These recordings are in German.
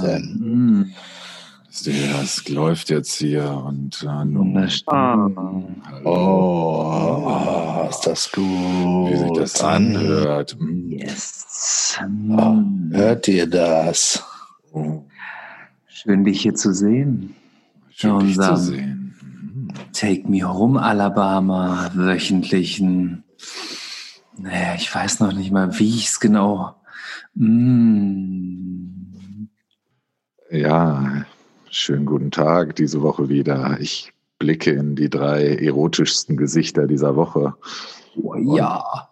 Guten. Das läuft jetzt hier und äh, nun. Ah. Oh, ist das gut. Wie sich das anhört. Mm. Yes. Oh, hört ihr das? Oh, Schön, dich hier zu sehen. schön, dich zu sehen. Take Me Home Alabama wöchentlichen. Naja, ich weiß noch nicht mal, wie ich es genau. Mm. Ja, schönen guten Tag diese Woche wieder. Ich blicke in die drei erotischsten Gesichter dieser Woche. Oh, ja.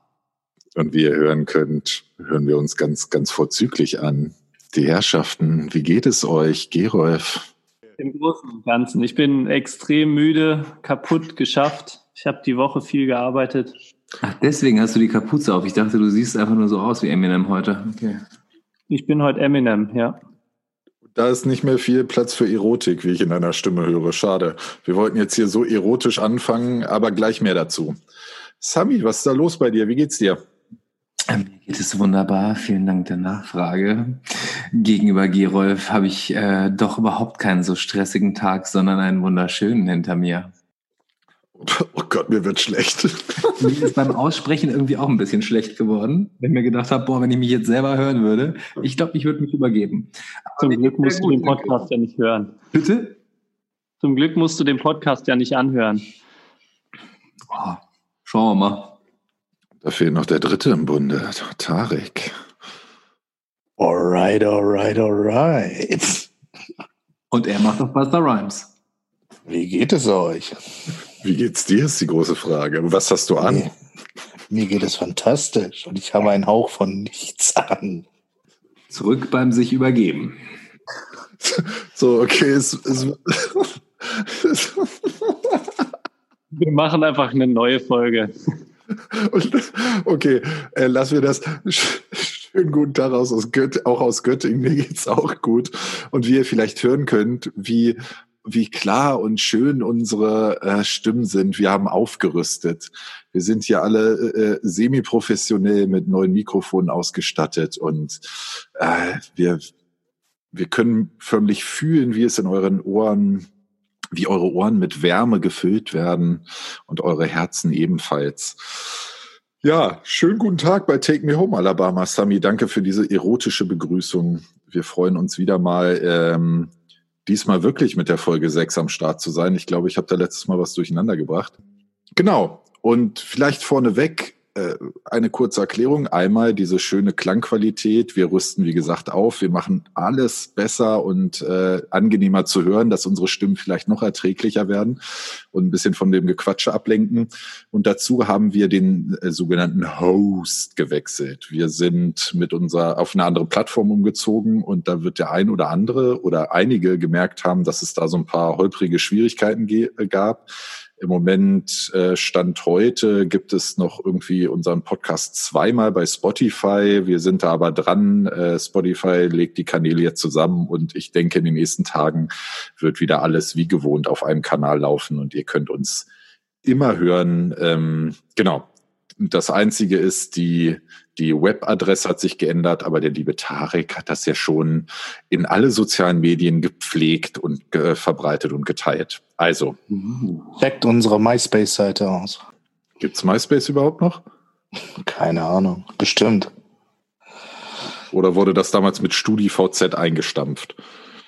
Und wie ihr hören könnt, hören wir uns ganz, ganz vorzüglich an. Die Herrschaften, wie geht es euch, Gerolf? Im Großen und Ganzen. Ich bin extrem müde, kaputt, geschafft. Ich habe die Woche viel gearbeitet. Ach, deswegen hast du die Kapuze auf. Ich dachte, du siehst einfach nur so aus wie Eminem heute. Okay. Ich bin heute Eminem, ja. Da ist nicht mehr viel Platz für Erotik, wie ich in deiner Stimme höre. Schade. Wir wollten jetzt hier so erotisch anfangen, aber gleich mehr dazu. Sami, was ist da los bei dir? Wie geht's dir? Ähm, Mir geht es wunderbar. Vielen Dank der Nachfrage. Gegenüber Gerolf habe ich äh, doch überhaupt keinen so stressigen Tag, sondern einen wunderschönen hinter mir. Oh Gott, mir wird schlecht. Mir ist beim Aussprechen irgendwie auch ein bisschen schlecht geworden, wenn ich mir gedacht habe, boah, wenn ich mich jetzt selber hören würde, ich glaube, ich würde mich übergeben. Aber Zum Glück musst du den Podcast ja nicht hören. Bitte? Zum Glück musst du den Podcast ja nicht anhören. Oh, schauen wir mal. Da fehlt noch der Dritte im Bunde, Tarek. Alright, alright, alright. Und er macht auch Buster Rhymes. Wie geht es euch? Wie geht's dir, ist die große Frage. Was hast du an? Mir, mir geht es fantastisch und ich habe einen Hauch von nichts an. Zurück beim sich übergeben. So, okay, es, es, Wir machen einfach eine neue Folge. Und, okay, äh, lassen wir das. Sch- Schönen guten Tag aus, aus auch aus Göttingen. Mir geht's auch gut. Und wie ihr vielleicht hören könnt, wie, wie klar und schön unsere äh, Stimmen sind. Wir haben aufgerüstet. Wir sind hier alle äh, semi-professionell mit neuen Mikrofonen ausgestattet und äh, wir, wir können förmlich fühlen, wie es in euren Ohren, wie eure Ohren mit Wärme gefüllt werden und eure Herzen ebenfalls. Ja, schönen guten Tag bei Take Me Home Alabama, Sami. Danke für diese erotische Begrüßung. Wir freuen uns wieder mal, ähm, diesmal wirklich mit der Folge 6 am Start zu sein. Ich glaube, ich habe da letztes Mal was durcheinander gebracht. Genau. Und vielleicht vorneweg äh, eine kurze Erklärung. Einmal diese schöne Klangqualität. Wir rüsten, wie gesagt, auf. Wir machen alles besser und äh, angenehmer zu hören, dass unsere Stimmen vielleicht noch erträglicher werden und ein bisschen von dem Gequatsche ablenken. Und dazu haben wir den äh, sogenannten Host gewechselt. Wir sind mit unserer auf eine andere Plattform umgezogen und da wird der ein oder andere oder einige gemerkt haben, dass es da so ein paar holprige Schwierigkeiten gab. Im Moment äh, Stand heute gibt es noch irgendwie unseren Podcast zweimal bei Spotify. Wir sind da aber dran. Äh, Spotify legt die Kanäle jetzt zusammen und ich denke, in den nächsten Tagen wird wieder alles wie gewohnt auf einem Kanal laufen und ihr könnt uns immer hören. Ähm, genau. Das Einzige ist, die, die Webadresse hat sich geändert, aber der liebe Tarek hat das ja schon in alle sozialen Medien gepflegt und äh, verbreitet und geteilt. Also, Checkt unsere MySpace-Seite aus. gibt's MySpace überhaupt noch? Keine Ahnung. Bestimmt. Oder wurde das damals mit StudiVZ eingestampft?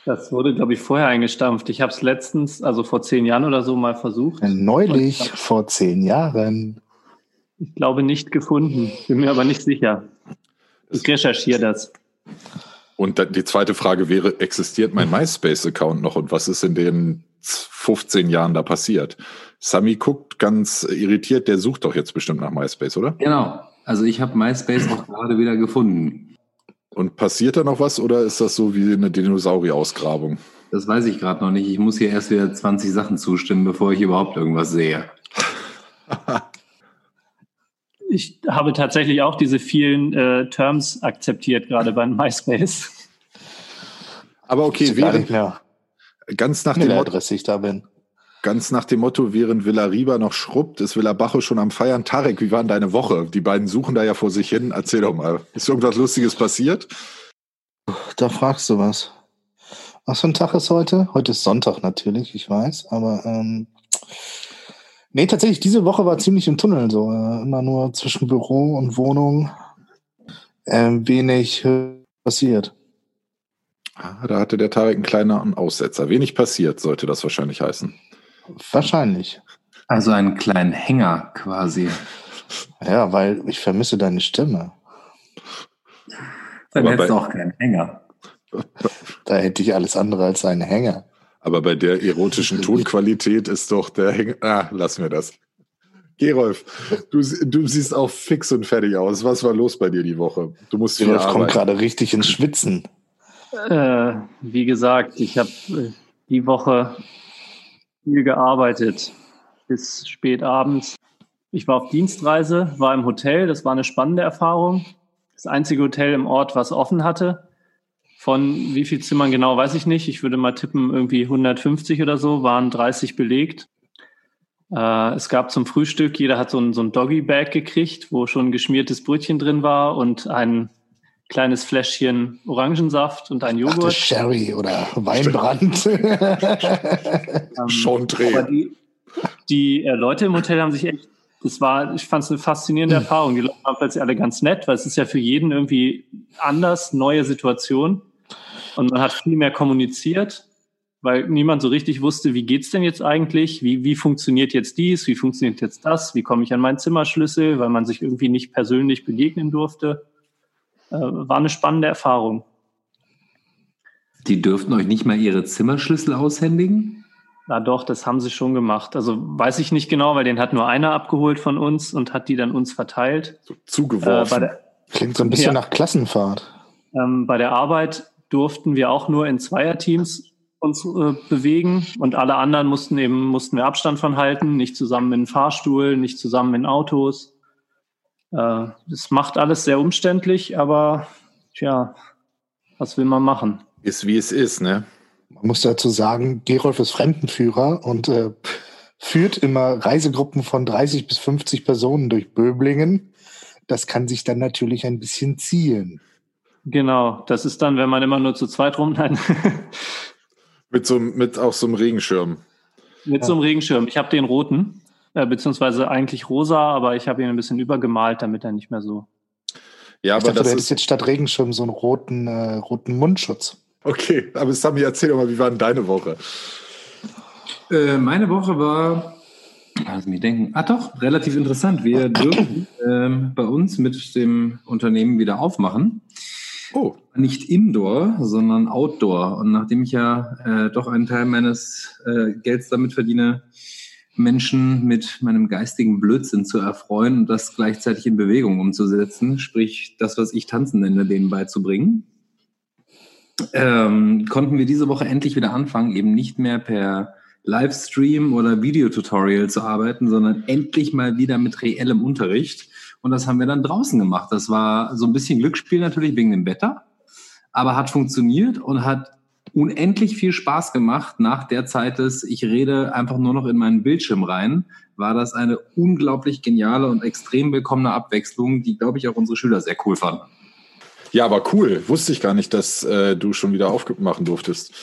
Das wurde, glaube ich, vorher eingestampft. Ich habe es letztens, also vor zehn Jahren oder so, mal versucht. Neulich, vor zehn Jahren. Ich glaube nicht gefunden. Bin mir aber nicht sicher. Ich recherchiere das. Und dann die zweite Frage wäre, existiert mein MySpace-Account noch und was ist in den 15 Jahren da passiert? Sami guckt ganz irritiert, der sucht doch jetzt bestimmt nach MySpace, oder? Genau. Also ich habe MySpace auch gerade wieder gefunden. Und passiert da noch was oder ist das so wie eine Dinosaurier-Ausgrabung? Das weiß ich gerade noch nicht. Ich muss hier erst wieder 20 Sachen zustimmen, bevor ich überhaupt irgendwas sehe. Ich habe tatsächlich auch diese vielen äh, Terms akzeptiert, gerade bei MySpace. Aber okay, während, ganz, nach dem Motto, ich da bin. ganz nach dem Motto, während Villa Riba noch schrubbt, ist Villa Bajo schon am Feiern. Tarek, wie war denn deine Woche? Die beiden suchen da ja vor sich hin. Erzähl doch mal. Ist irgendwas Lustiges passiert? Da fragst du was. Was für ein Tag ist heute? Heute ist Sonntag natürlich, ich weiß, aber ähm, nee, tatsächlich, diese Woche war ziemlich im Tunnel, so äh, immer nur zwischen Büro und Wohnung ähm, wenig passiert. Ah, da hatte der Tarek einen kleinen Aussetzer. Wenig passiert, sollte das wahrscheinlich heißen. Wahrscheinlich. Also einen kleinen Hänger quasi. Ja, weil ich vermisse deine Stimme. Dann Aber hättest du auch keinen Hänger. Da hätte ich alles andere als einen Hänger. Aber bei der erotischen Tonqualität ist doch der Hänger. Ah, lassen wir das. Gerolf, du, du siehst auch fix und fertig aus. Was war los bei dir die Woche? Du musst viel Rolf kommt gerade richtig ins Schwitzen. Äh, wie gesagt, ich habe äh, die Woche viel gearbeitet bis spät abends. Ich war auf Dienstreise, war im Hotel, das war eine spannende Erfahrung. Das einzige Hotel im Ort, was offen hatte. Von wie viel Zimmern genau, weiß ich nicht. Ich würde mal tippen, irgendwie 150 oder so, waren 30 belegt. Äh, es gab zum Frühstück, jeder hat so ein, so ein Doggy-Bag gekriegt, wo schon geschmiertes Brötchen drin war und ein kleines Fläschchen Orangensaft und ein Ach, Joghurt. Sherry oder Weinbrand. Ähm, Chantre. aber die, die äh, Leute im Hotel haben sich echt, das war, ich fand es eine faszinierende Erfahrung. Die Leute waren plötzlich alle ganz nett, weil es ist ja für jeden irgendwie anders, neue Situation. Und man hat viel mehr kommuniziert, weil niemand so richtig wusste, wie geht's denn jetzt eigentlich? Wie, wie funktioniert jetzt dies? Wie funktioniert jetzt das? Wie komme ich an meinen Zimmerschlüssel? Weil man sich irgendwie nicht persönlich begegnen durfte. Äh, war eine spannende Erfahrung. Die dürften euch nicht mal ihre Zimmerschlüssel aushändigen? Na doch, das haben sie schon gemacht. Also weiß ich nicht genau, weil den hat nur einer abgeholt von uns und hat die dann uns verteilt. So Äh, zugeworfen. bei, der, Klingt so ein bisschen Ja. nach Klassenfahrt. ähm, bei der Arbeit durften wir auch nur in Zweierteams uns äh, bewegen und alle anderen mussten eben mussten wir Abstand von halten, nicht zusammen in Fahrstuhl, nicht zusammen in Autos. Äh, das macht alles sehr umständlich, aber tja, was will man machen? ist wie es ist, ne? Man muss dazu sagen, Gerolf ist Fremdenführer und äh, führt immer Reisegruppen von 30 bis 50 Personen durch Böblingen. Das kann sich dann natürlich ein bisschen ziehen. Genau, das ist dann, wenn man immer nur zu zweit rum, nein, Mit so einem- mit auch so einem Regenschirm. mit so einem Regenschirm. Ich habe den roten, äh, beziehungsweise eigentlich rosa, aber ich habe ihn ein bisschen übergemalt, damit er nicht mehr so. Ja, ich aber dachte, du das hättest ist jetzt statt Regenschirm so einen roten, äh, roten Mundschutz. okay. Aber Sami, erzähl doch mal, wie war denn deine Woche? Äh, meine Woche war, lass mich denken, ah doch, relativ interessant. Wir dürfen ähm, bei uns mit dem Unternehmen wieder aufmachen. Oh, Nicht Indoor, sondern Outdoor. Und nachdem ich ja äh, doch einen Teil meines äh, Gelds damit verdiene, Menschen mit meinem geistigen Blödsinn zu erfreuen und das gleichzeitig in Bewegung umzusetzen, sprich das, was ich Tanzen nenne, denen beizubringen, ähm, konnten wir diese Woche endlich wieder anfangen, eben nicht mehr per Livestream oder Videotutorial zu arbeiten, sondern endlich mal wieder mit reellem Unterricht. Und das haben wir dann draußen gemacht. Das war so ein bisschen Glücksspiel natürlich wegen dem Wetter, aber hat funktioniert und hat unendlich viel Spaß gemacht. Nach der Zeit des, ich rede einfach nur noch in meinen Bildschirm rein, war das eine unglaublich geniale und extrem willkommene Abwechslung, die, glaube ich, auch unsere Schüler sehr cool fanden. Ja, aber cool. Wusste ich gar nicht, dass äh, du schon wieder aufmachen durftest.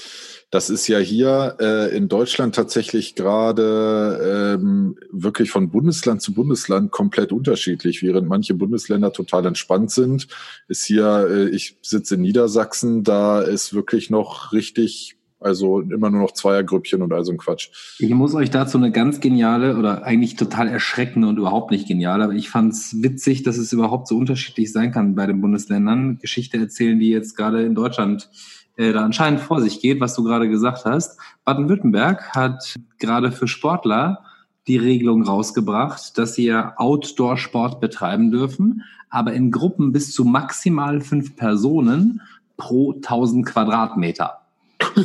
Das ist ja hier äh, in Deutschland tatsächlich gerade ähm, wirklich von Bundesland zu Bundesland komplett unterschiedlich. Während manche Bundesländer total entspannt sind, ist hier, äh, ich sitze in Niedersachsen, da ist wirklich noch richtig, also immer nur noch Zweiergrüppchen und all so ein Quatsch. Ich muss euch dazu eine ganz geniale oder eigentlich total erschreckende und überhaupt nicht geniale, aber ich fand es witzig, dass es überhaupt so unterschiedlich sein kann bei den Bundesländern. Geschichte erzählen, die jetzt gerade in Deutschland äh, da anscheinend vor sich geht, was du gerade gesagt hast. Baden-Württemberg hat gerade für Sportler die Regelung rausgebracht, dass sie ja Outdoor-Sport betreiben dürfen, aber in Gruppen bis zu maximal fünf Personen pro 1000 Quadratmeter.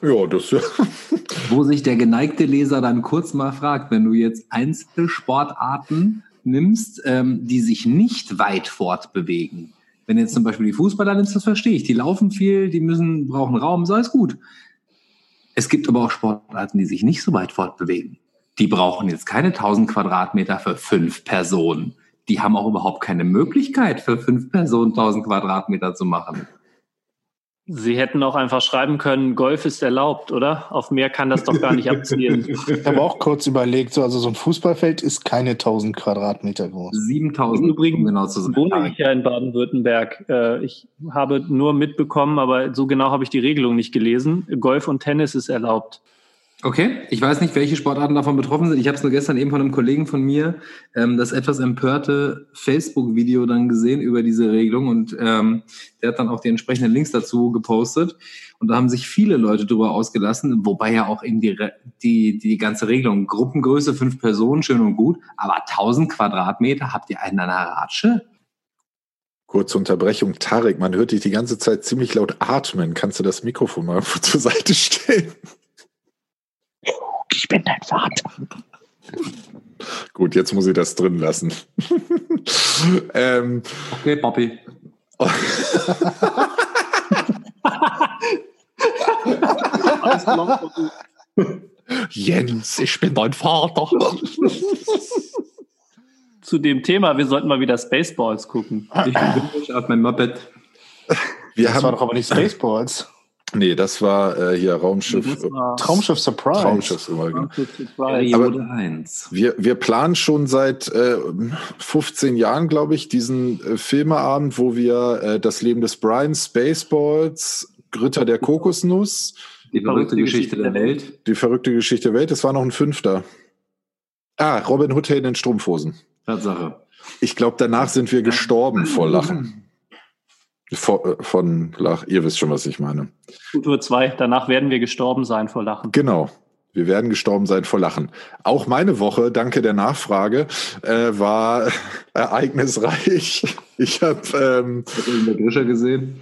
Ja, das ja. Wo sich der geneigte Leser dann kurz mal fragt, wenn du jetzt Einzelsportarten nimmst, ähm, die sich nicht weit fortbewegen. Wenn jetzt zum Beispiel die Fußballer nimmst, das verstehe ich. Die laufen viel, die müssen, brauchen Raum, so alles gut. Es gibt aber auch Sportarten, die sich nicht so weit fortbewegen. Die brauchen jetzt keine 1000 Quadratmeter für fünf Personen. Die haben auch überhaupt keine Möglichkeit, für fünf Personen 1000 Quadratmeter zu machen. Sie hätten auch einfach schreiben können, Golf ist erlaubt, oder? Auf mehr kann das doch gar nicht abzielen. Ich habe auch kurz überlegt, so, also so ein Fußballfeld ist keine 1000 Quadratmeter groß. 7000 Übrigens um genau zu sein. wohne ich ja in Baden-Württemberg. Äh, Ich habe nur mitbekommen, aber so genau habe ich die Regelung nicht gelesen. Golf und Tennis ist erlaubt. Okay, ich weiß nicht, welche Sportarten davon betroffen sind. Ich habe es nur gestern eben von einem Kollegen von mir ähm, das etwas empörte Facebook-Video dann gesehen über diese Regelung und ähm, der hat dann auch die entsprechenden Links dazu gepostet und da haben sich viele Leute drüber ausgelassen, wobei ja auch eben die, die, die ganze Regelung, Gruppengröße fünf Personen, schön und gut, aber 1000 Quadratmeter, habt ihr einen an der Ratsche? Kurze Unterbrechung. Tarek, man hört dich die ganze Zeit ziemlich laut atmen. Kannst du das Mikrofon mal zur Seite stellen? Ich bin dein Vater. Gut, jetzt muss ich das drin lassen. ähm, Okay, Bobby. Jens, ich bin dein Vater. Zu dem Thema, wir sollten mal wieder Spaceballs gucken. Ich bin wirklich auf meinem Moped. Wir Das war haben, doch aber nicht Spaceballs. Nee, das war äh, hier Raumschiff. War Traumschiff Surprise. Traumschiff immer, genau. Surprise. Periode 1. Wir, wir planen schon seit äh, 15 Jahren, glaube ich, diesen äh, Filmeabend, wo wir äh, das Leben des Brian, Spaceballs, Ritter der Kokosnuss, Die verrückte Geschichte der Welt. die verrückte Geschichte der Welt, es war noch ein fünfter. Ah, Robin Hood in den Strumpfhosen. Tatsache. Ich glaube, danach sind wir gestorben vor Lachen. Vor, äh, von Lach, ihr wisst schon, was ich meine. Futur 2, danach werden wir gestorben sein vor Lachen. Genau. Wir werden gestorben sein vor Lachen. Auch meine Woche, danke der Nachfrage, äh, war ereignisreich. Ich habe ähm, ihr den Grischer gesehen?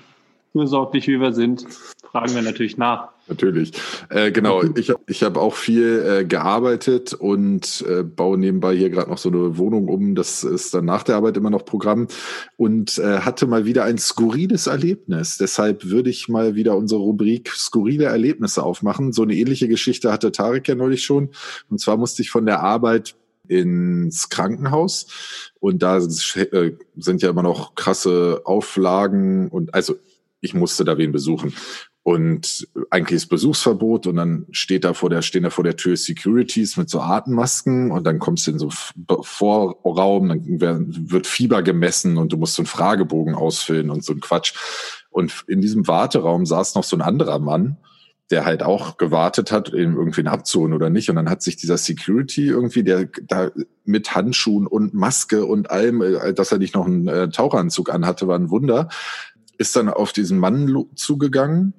Fürsorglich wie wir sind, fragen wir natürlich nach. natürlich. Äh, genau, ich, hab- ich habe auch viel äh, gearbeitet und äh, baue nebenbei hier gerade noch so eine Wohnung um. Das ist dann nach der Arbeit immer noch Programm und äh, hatte mal wieder ein skurriles Erlebnis. Deshalb würde ich mal wieder unsere Rubrik skurrile Erlebnisse aufmachen. So eine ähnliche Geschichte hatte Tarek ja neulich schon. Und zwar musste ich von der Arbeit ins Krankenhaus und da äh, sind ja immer noch krasse Auflagen und also ich musste da wen besuchen. Und eigentlich ist Besuchsverbot und dann steht da vor der, stehen da vor der Tür Securities mit so Atemmasken und dann kommst du in so Vorraum, dann wird Fieber gemessen und du musst so einen Fragebogen ausfüllen und so ein Quatsch. Und in diesem Warteraum saß noch so ein anderer Mann, der halt auch gewartet hat, eben irgendwen abzuholen oder nicht. Und dann hat sich dieser Security irgendwie, der da mit Handschuhen und Maske und allem, äh, dass er nicht noch einen äh, Taucheranzug anhatte, war ein Wunder, ist dann auf diesen Mann zugegangen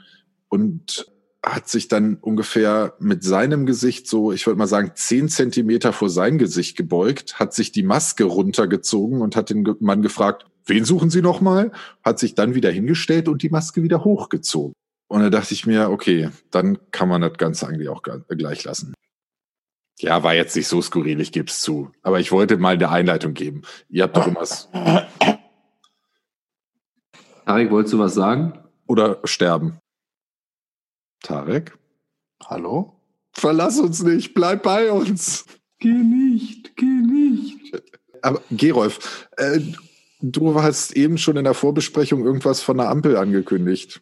und hat sich dann ungefähr mit seinem Gesicht so, ich würde mal sagen, zehn Zentimeter vor sein Gesicht gebeugt, hat sich die Maske runtergezogen und hat den Mann gefragt, wen suchen Sie noch mal? Hat sich dann wieder hingestellt und die Maske wieder hochgezogen. Und da dachte ich mir, okay, dann kann man das Ganze eigentlich auch gleich lassen. Ja, war jetzt nicht so skurril, ich gebe es zu. Aber ich wollte mal eine Einleitung geben. Ihr habt doch immer Tarek, wolltest du was sagen? oder sterben. Tarek? Hallo? Verlass uns nicht, bleib bei uns. Geh nicht, geh nicht. Aber Gerolf, äh, du hast eben schon in der Vorbesprechung irgendwas von der Ampel angekündigt.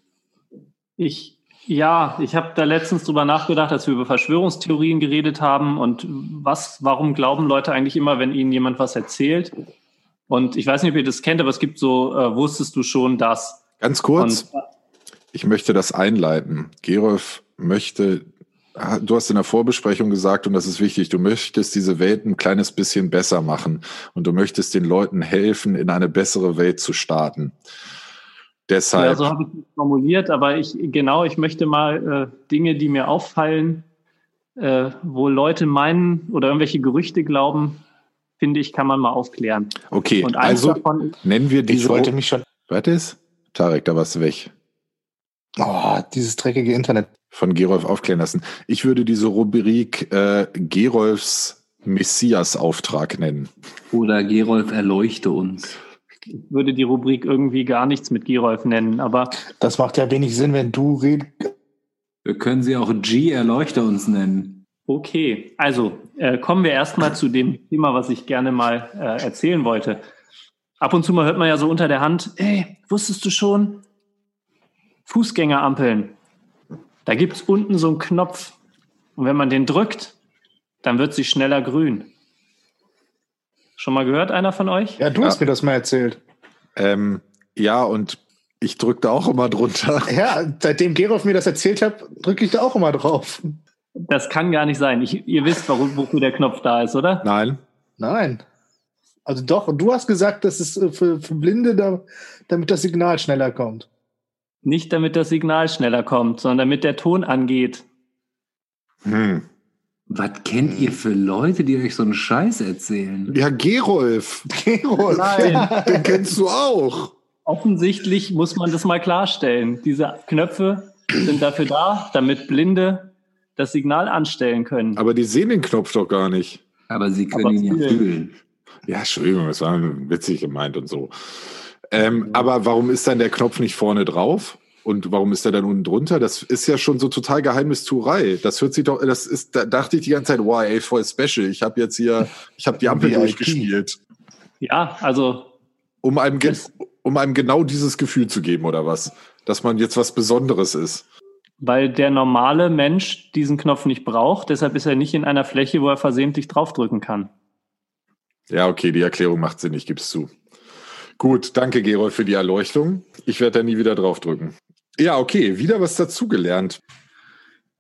Ich, ja, ich habe da letztens drüber nachgedacht, als wir über Verschwörungstheorien geredet haben und was, warum glauben Leute eigentlich immer, wenn ihnen jemand was erzählt? Und ich weiß nicht, ob ihr das kennt, aber es gibt so, äh, wusstest du schon das? Ganz kurz, Und ich möchte das einleiten. Gerolf möchte, du hast in der Vorbesprechung gesagt, und das ist wichtig, du möchtest diese Welt ein kleines bisschen besser machen und du möchtest den Leuten helfen, in eine bessere Welt zu starten. Deshalb, Ja, so habe ich es formuliert, aber ich genau, ich möchte mal äh, Dinge, die mir auffallen, äh, wo Leute meinen oder irgendwelche Gerüchte glauben, finde ich, kann man mal aufklären. okay, Und eins also davon ist, nennen wir Ich diese. wollte mich schon. Was ist? Tarek, da warst du weg. Oh, dieses dreckige Internet. von Gerolf aufklären lassen. Ich würde diese Rubrik äh, Gerolfs Messias-Auftrag nennen. Oder Gerolf, erleuchte uns. ich würde die Rubrik irgendwie gar nichts mit Gerolf nennen, aber Das macht ja wenig Sinn, wenn du redest. Wir können sie auch G, erleuchte uns nennen. Okay. Also äh, kommen wir erstmal zu dem Thema, was ich gerne mal äh, erzählen wollte. Ab und zu mal hört man ja so unter der Hand, ey, wusstest du schon? Fußgängerampeln. Da gibt es unten so einen Knopf. Und wenn man den drückt, dann wird sie schneller grün. Schon mal gehört, einer von euch? Ja, du Ja. hast mir das mal erzählt. Ähm, ja, und ich drücke da auch immer drunter. Ja, seitdem Gerolf mir das erzählt hat, drücke ich da auch immer drauf. Das kann gar nicht sein. Ich, ihr wisst, warum, wofür der Knopf da ist, oder? Nein. Nein. Also doch, du hast gesagt, das ist äh, für, für Blinde, da, damit das Signal schneller kommt. Nicht damit das Signal schneller kommt, sondern damit der Ton angeht. Hm. Was kennt ihr für Leute, die euch so einen Scheiß erzählen? Ja, Gerolf, Gerolf. Nein. den kennst du auch. Offensichtlich muss man das mal klarstellen. Diese Knöpfe sind dafür da, damit Blinde das Signal anstellen können. Aber die sehen den Knopf doch gar nicht. Aber sie können Aber ihn ja fühlen. Ja, Entschuldigung, das war witzig gemeint und so. Ähm, aber warum ist dann der Knopf nicht vorne drauf? Und warum ist er dann unten drunter? Das ist ja schon so total Geheimnistuerei. Das hört sich doch, das ist, da dachte ich die ganze Zeit, wow, ey, voll special. Ich habe jetzt hier, ich habe die Ampel VIP. durchgespielt, Ja, also um einem, um einem genau dieses Gefühl zu geben oder was, dass man jetzt was Besonderes ist. Weil der normale Mensch diesen Knopf nicht braucht, deshalb ist er nicht in einer Fläche, wo er versehentlich draufdrücken kann. Ja, okay, die Erklärung macht Sinn, ich gebe es zu. Gut, danke Gerold für die Erleuchtung. Ich werde da nie wieder draufdrücken. Ja, okay, wieder was dazugelernt.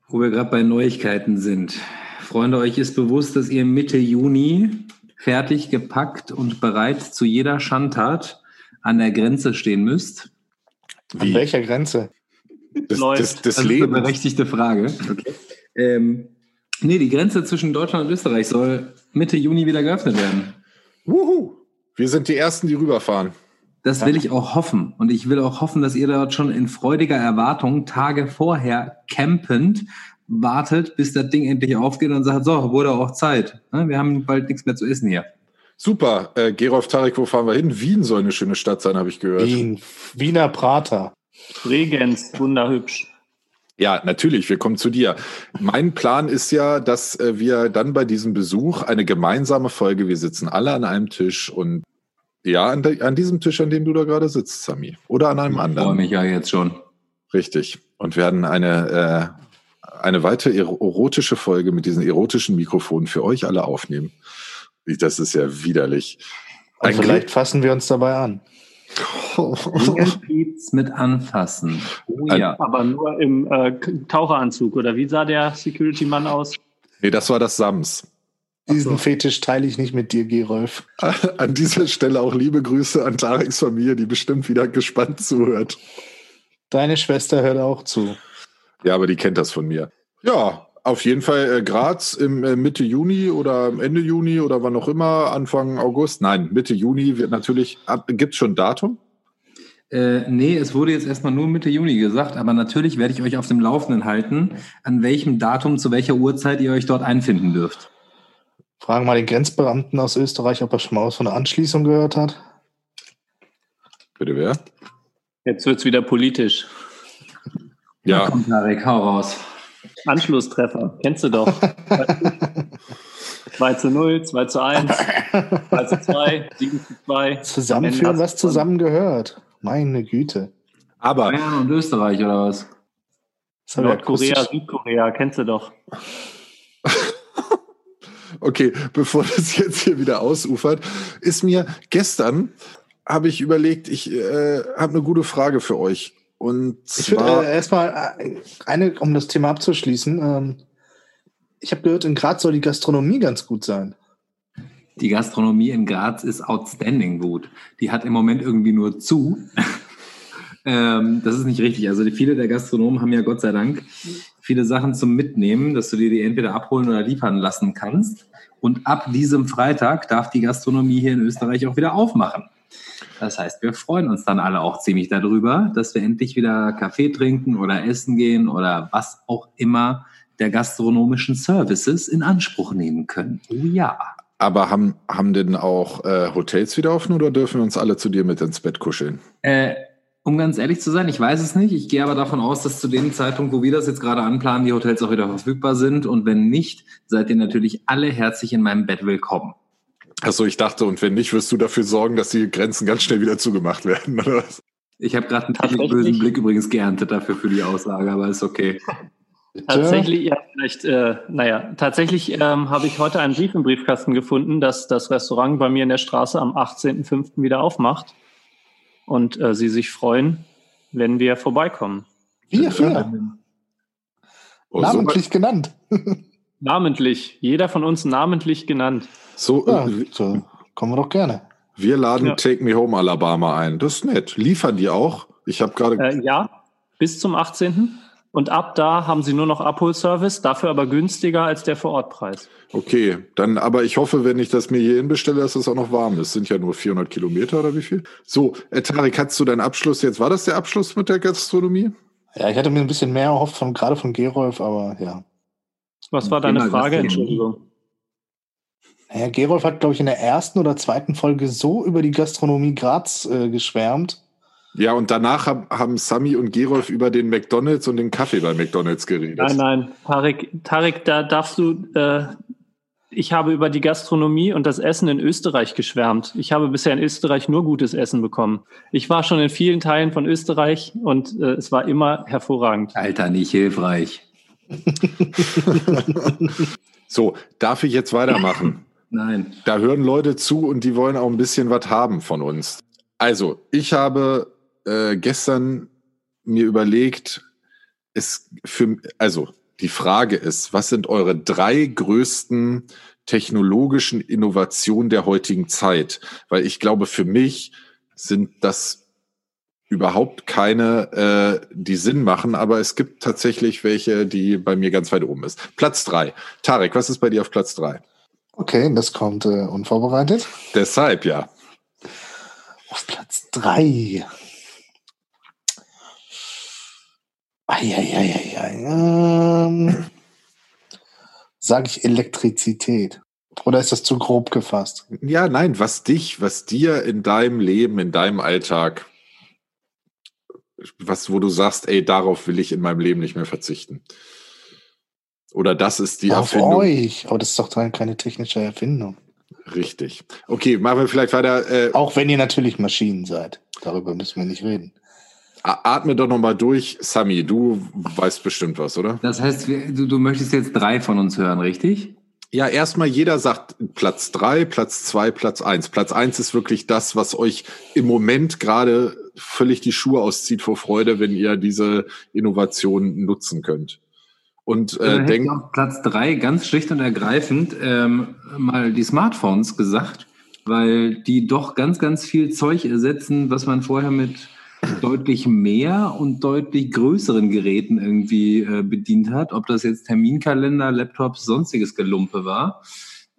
Wo wir gerade bei Neuigkeiten sind. Freunde, euch ist bewusst, dass ihr Mitte Juni fertig gepackt und bereit zu jeder Schandtat an der Grenze stehen müsst. An welcher Grenze? Des, Läuft. des, des Das ist eine berechtigte Frage. Ähm, nee, die Grenze zwischen Deutschland und Österreich soll Mitte Juni wieder geöffnet werden. Wuhu. Wir sind die Ersten, die rüberfahren. Das will ich auch hoffen. Und ich will auch hoffen, dass ihr dort schon in freudiger Erwartung Tage vorher campend wartet, bis das Ding endlich aufgeht und sagt, so, wurde auch Zeit. Ne, Wir haben bald nichts mehr zu essen hier. Super. Äh, Gerolf Tarek, wo fahren wir hin? Wien soll eine schöne Stadt sein, habe ich gehört. Wien. Wiener Prater. Bregenz, wunderhübsch. Ja, natürlich, wir kommen zu dir. Mein Plan ist ja, dass äh, wir dann bei diesem Besuch eine gemeinsame Folge, wir sitzen alle an einem Tisch und ja, an, de, an diesem Tisch, an dem du da gerade sitzt, Sami. Oder an einem Ich freue anderen. mich ja jetzt schon. Richtig. Und werden eine, äh, eine weitere ero- erotische Folge mit diesen erotischen Mikrofonen für euch alle aufnehmen. Das ist ja widerlich. Und Ein vielleicht fassen wir uns dabei an. Fingertips mit anfassen. Oh Ein- ja. Aber nur im äh, Taucheranzug, oder wie sah der Security-Mann aus? Nee, das war das Sams. Diesen so. Fetisch teile ich nicht mit dir, Gerolf. An dieser Stelle auch liebe Grüße an Tareks Familie, die bestimmt wieder gespannt zuhört. Deine Schwester hört auch zu. Ja, aber die kennt das von mir. Ja, auf jeden Fall äh, Graz im äh, Mitte Juni oder Ende Juni oder wann auch immer, Anfang August. Nein, Mitte Juni wird natürlich. Gibt es schon ein Datum? Äh, nee, es wurde jetzt erstmal nur Mitte Juni gesagt, aber natürlich werde ich euch auf dem Laufenden halten, an welchem Datum, zu welcher Uhrzeit ihr euch dort einfinden dürft. Fragen mal den Grenzbeamten aus Österreich, ob er schon mal was von der Anschließung gehört hat. Bitte wer? Jetzt wird's wieder politisch. Ja, Komm, Tarek, hau raus. Anschlusstreffer, kennst du doch. 2 zu 0, 2 zu 1, 2 zu 2, 7 zu 2. Zusammenführen, was zusammengehört. Meine Güte. aber Bayern und Österreich oder was? Nordkorea, Südkorea, kennst du doch. okay, bevor das jetzt hier wieder ausufert, ist mir gestern habe ich überlegt, ich äh, habe eine gute Frage für euch. Und Ich würde äh, erstmal äh, eine, um das Thema abzuschließen. Ähm, ich habe gehört, in Graz soll die Gastronomie ganz gut sein. Die Gastronomie in Graz ist outstanding gut. Die hat im Moment irgendwie nur zu. ähm, das ist nicht richtig. Also die, viele der Gastronomen haben ja Gott sei Dank viele Sachen zum Mitnehmen, dass du dir die entweder abholen oder liefern lassen kannst. Und ab diesem Freitag darf die Gastronomie hier in Österreich auch wieder aufmachen. Das heißt, wir freuen uns dann alle auch ziemlich darüber, dass wir endlich wieder Kaffee trinken oder essen gehen oder was auch immer der gastronomischen Services in Anspruch nehmen können. Oh ja. aber haben, haben denn auch äh, Hotels wieder offen oder dürfen wir uns alle zu dir mit ins Bett kuscheln? Äh, um ganz ehrlich zu sein, ich weiß es nicht. Ich gehe aber davon aus, dass zu dem Zeitpunkt, wo wir das jetzt gerade anplanen, die Hotels auch wieder verfügbar sind. Und wenn nicht, seid ihr natürlich alle herzlich in meinem Bett willkommen. Achso, ich dachte, und wenn nicht, wirst du dafür sorgen, dass die Grenzen ganz schnell wieder zugemacht werden, oder was? Ich habe gerade einen bösen Blick übrigens geerntet dafür für die Aussage, aber ist okay. Tatsächlich, ja, vielleicht, äh, naja, tatsächlich ähm, habe ich heute einen Brief im Briefkasten gefunden, dass das Restaurant bei mir in der Straße am 18.05. wieder aufmacht und äh, sie sich freuen, wenn wir vorbeikommen. Wir, wir. Oh, namentlich so genannt. namentlich. Jeder von uns namentlich genannt. So, ja, äh, so kommen wir doch gerne. Wir laden ja. Take Me Home Alabama ein. Das ist nett. Liefern die auch? Ich habe gerade. Äh, ja, bis zum 18. Und ab da haben sie nur noch Abholservice, dafür aber günstiger als der Vorortpreis. Okay, dann aber ich hoffe, wenn ich das mir hier hinbestelle, dass es auch noch warm ist. Sind ja nur 400 Kilometer oder wie viel? So, äh, Tarek, hast du deinen Abschluss jetzt? War das der Abschluss mit der Gastronomie? Ja, ich hatte mir ein bisschen mehr erhofft, von, gerade von Gerolf, aber ja. Was war deine Frage? Entschuldigung. Herr Gerolf hat, glaube ich, in der ersten oder zweiten Folge so über die Gastronomie Graz äh, geschwärmt. Ja, und danach haben, haben Sami und Gerolf über den McDonalds und den Kaffee bei McDonalds geredet. Nein, nein, Tarek, Tarek da darfst du, äh, ich habe über die Gastronomie und das Essen in Österreich geschwärmt. Ich habe bisher in Österreich nur gutes Essen bekommen. Ich war schon in vielen Teilen von Österreich und äh, es war immer hervorragend. Alter, nicht hilfreich. so, darf ich jetzt weitermachen? Nein. Da hören Leute zu und die wollen auch ein bisschen was haben von uns. Also, ich habe äh, gestern mir überlegt, es für, also die Frage ist, was sind eure drei größten technologischen Innovationen der heutigen Zeit? Weil ich glaube, für mich sind das überhaupt keine, äh, die Sinn machen, aber es gibt tatsächlich welche, die bei mir ganz weit oben ist. Platz drei. Tarek, was ist bei dir auf Platz drei? Okay, das kommt äh, unvorbereitet. Deshalb, ja. Auf Platz drei. Eieieiei. Ähm, Sage ich Elektrizität? Oder ist das zu grob gefasst? Ja, nein, was dich, was dir in deinem Leben, in deinem Alltag, was, wo du sagst, ey, darauf will ich in meinem Leben nicht mehr verzichten. Oder das ist die Auf Erfindung. euch, aber das ist doch keine technische Erfindung. Richtig. Okay, machen wir vielleicht weiter. Äh, Auch wenn ihr natürlich Maschinen seid. Darüber müssen wir nicht reden. Atme doch nochmal durch. Sami, du weißt bestimmt was, oder? Das heißt, du, du möchtest jetzt drei von uns hören, richtig? Ja, erstmal jeder sagt Platz drei, Platz zwei, Platz eins. Platz eins ist wirklich das, was euch im Moment gerade völlig die Schuhe auszieht vor Freude, wenn ihr diese Innovation nutzen könnt. Und äh, denkt auf Platz drei ganz schlicht und ergreifend ähm, mal die Smartphones gesagt, weil die doch ganz, ganz viel Zeug ersetzen, was man vorher mit deutlich mehr und deutlich größeren Geräten irgendwie äh, bedient hat, ob das jetzt Terminkalender, Laptops, sonstiges Gelumpe war.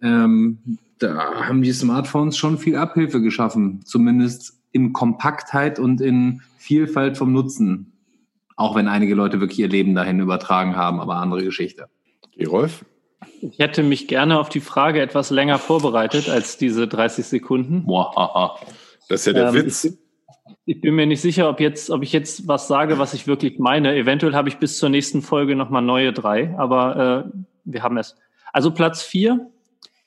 Ähm, da haben die Smartphones schon viel Abhilfe geschaffen, zumindest in Kompaktheit und in Vielfalt vom Nutzen. Auch wenn einige Leute wirklich ihr Leben dahin übertragen haben, aber andere Geschichte. Gerolf? Ich hätte mich gerne auf die Frage etwas länger vorbereitet als diese 30 Sekunden. Boah, das ist ja der ähm, Witz. Ich bin mir nicht sicher, ob, jetzt, ob ich jetzt was sage, was ich wirklich meine. Eventuell habe ich bis zur nächsten Folge nochmal neue drei, aber äh, wir haben es. Also Platz vier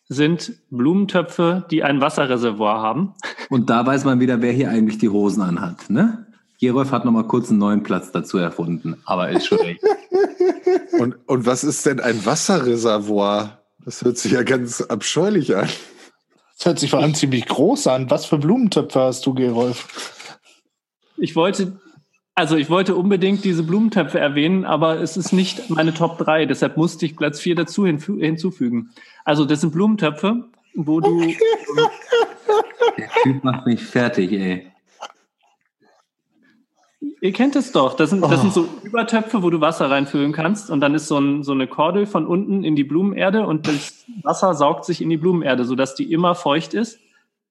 sind Blumentöpfe, die ein Wasserreservoir haben. Und da weiß man wieder, wer hier eigentlich die Hosen anhat, ne? Gerolf hat nochmal kurz einen neuen Platz dazu erfunden, aber ist schon echt. und, und was ist denn ein Wasserreservoir? Das hört sich ja ganz abscheulich an. Das hört sich vor allem ziemlich groß an. Was für Blumentöpfe hast du, Gerolf? Ich wollte, also ich wollte unbedingt diese Blumentöpfe erwähnen, aber es ist nicht meine Top 3, deshalb musste ich Platz 4 dazu hinzufügen. Also das sind Blumentöpfe, wo du. Der Typ macht mich fertig, ey. Ihr kennt es doch. Das sind, das sind so oh. Übertöpfe, wo du Wasser reinfüllen kannst. Und dann ist so, ein, so eine Kordel von unten in die Blumenerde und das Wasser saugt sich in die Blumenerde, sodass die immer feucht ist.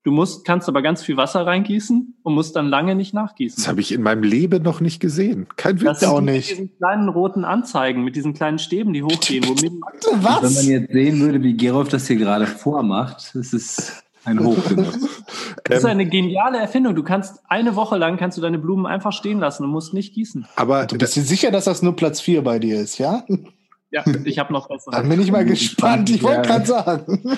Du musst, kannst aber ganz viel Wasser reingießen und musst dann lange nicht nachgießen. Das habe ich in meinem Leben noch nicht gesehen. Kein Witz. auch nicht. Mit diesen kleinen roten Anzeigen, mit diesen kleinen Stäben, die hochgehen. Was? Wenn man jetzt sehen würde, wie Gerolf das hier gerade vormacht, das ist ein Hochgenuss. das ist eine geniale Erfindung. Du kannst eine Woche lang kannst du deine Blumen einfach stehen lassen und musst nicht gießen. Aber du bist dir sicher, dass das nur Platz 4 bei dir ist, ja? Ja, ich habe noch bessere. Dann bin ich mal gespannt. Ich wollte gerade sagen.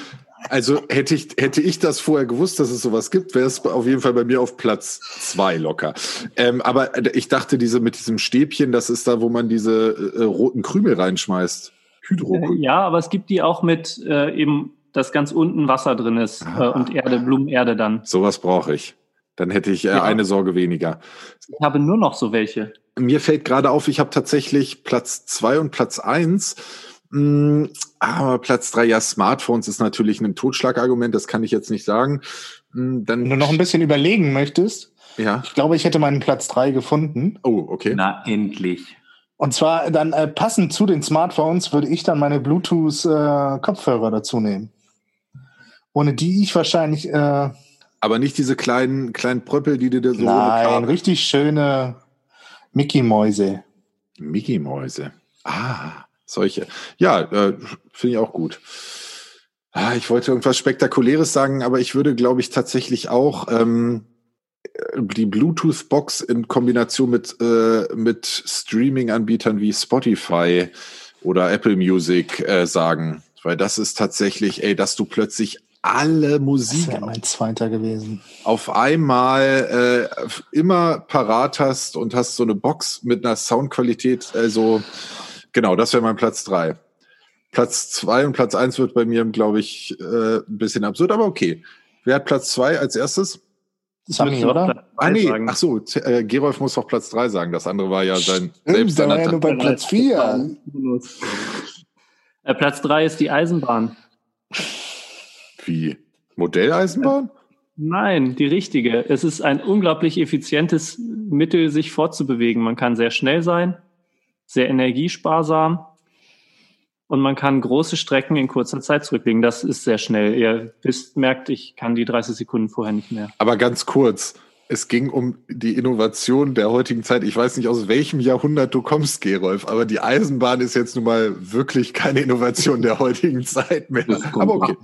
Also hätte ich, hätte ich das vorher gewusst, dass es sowas gibt, wäre es auf jeden Fall bei mir auf Platz zwei locker. Ähm, aber ich dachte, diese mit diesem Stäbchen, das ist da, wo man diese äh, roten Krümel reinschmeißt. Hydro. Ja, aber es gibt die auch mit äh, eben, dass ganz unten Wasser drin ist äh, und Erde, Blumenerde dann. Sowas brauche ich. Dann hätte ich äh, ja. eine Sorge weniger. Ich habe nur noch so welche. Mir fällt gerade auf, ich habe tatsächlich Platz zwei und Platz eins. Hm, aber Platz drei, ja, Smartphones ist natürlich ein Totschlagargument, das kann ich jetzt nicht sagen. Hm, dann Wenn du noch ein bisschen überlegen möchtest, ja. ich glaube, ich hätte meinen Platz drei gefunden. Oh, okay. Na, endlich. Und zwar dann äh, passend zu den Smartphones würde ich dann meine Bluetooth-Kopfhörer äh, dazu nehmen. Ohne die ich wahrscheinlich. Äh, Aber nicht diese kleinen, kleinen Pröppel, die dir so. Nein, richtig schöne Mickey-Mäuse. Mickey-Mäuse. Ah, solche. Ja, äh, finde ich auch gut. Ah, ich wollte irgendwas Spektakuläres sagen, aber ich würde, glaube ich, tatsächlich auch ähm, die Bluetooth-Box in Kombination mit, äh, mit Streaming-Anbietern wie Spotify oder Apple Music äh, sagen. Weil das ist tatsächlich, ey, dass du plötzlich alle Musik das mein zweiter gewesen. auf einmal äh, immer parat hast und hast so eine Box mit einer Soundqualität, also genau, das wäre mein Platz drei. Platz zwei und Platz eins wird bei mir, glaube ich, äh, ein bisschen absurd, aber okay. Wer hat Platz zwei als erstes? Sami, oder? Ah, nee, sagen. ach so, äh, Gerolf muss doch Platz 3 sagen. Das andere war ja sein selbst war ja nur bei Platz 4. Äh, Platz 3 ist die Eisenbahn. Wie? Modelleisenbahn? Nein, die richtige. Es ist ein unglaublich effizientes Mittel, sich fortzubewegen. Man kann sehr schnell sein, sehr energiesparsam und man kann große Strecken in kurzer Zeit zurücklegen. Das ist sehr schnell. Ihr wisst, merkt, ich kann die 30 Sekunden vorher nicht mehr. Aber ganz kurz. Es ging um die Innovation der heutigen Zeit. Ich weiß nicht, aus welchem Jahrhundert du kommst, Gerolf, aber die Eisenbahn ist jetzt nun mal wirklich keine Innovation der heutigen Zeit mehr. Aber okay.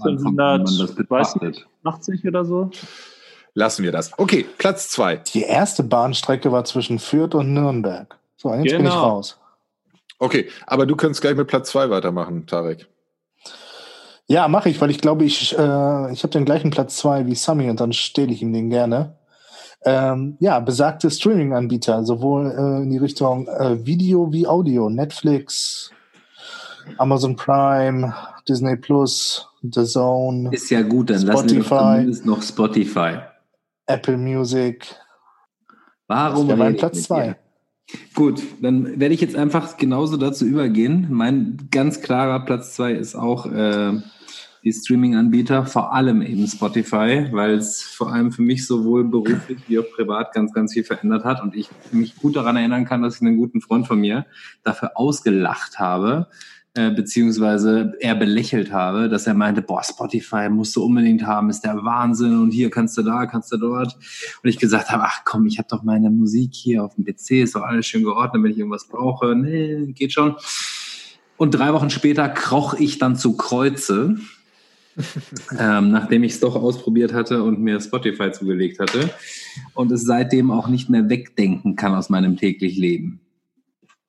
80 oder so. Lassen wir das. Okay, Platz zwei. Die erste Bahnstrecke war zwischen Fürth und Nürnberg. So, jetzt genau. bin ich genau. raus. Okay, aber du kannst gleich mit Platz zwei weitermachen, Tarek. Ja, mache ich, weil ich glaube, ich, äh, ich habe den gleichen Platz zwei wie Sami und dann stehle ich ihm den gerne. Ähm, ja, besagte Streaming-Anbieter, sowohl äh, in die Richtung äh, Video wie Audio, Netflix, Amazon Prime, Disney Plus, The Zone. Ist ja gut, dann Spotify, lassen wir noch Spotify. Apple Music. Warum? Das mein Platz zwei. Gut, dann werde ich jetzt einfach genauso dazu übergehen. Mein ganz klarer Platz zwei ist auch äh, die Streaming-Anbieter, vor allem eben Spotify, weil es vor allem für mich sowohl beruflich wie auch privat ganz, ganz viel verändert hat und ich mich gut daran erinnern kann, dass ich einen guten Freund von mir dafür ausgelacht habe, äh, beziehungsweise er belächelt habe, dass er meinte, boah, Spotify musst du unbedingt haben, ist der Wahnsinn und hier kannst du da, kannst du dort. Und ich gesagt habe, ach komm, ich habe doch meine Musik hier auf dem PC, ist doch alles schön geordnet, wenn ich irgendwas brauche. Nee, geht schon. Und drei Wochen später kroch ich dann zu Kreuze, ähm, nachdem ich es doch ausprobiert hatte und mir Spotify zugelegt hatte und es seitdem auch nicht mehr wegdenken kann aus meinem täglichen Leben.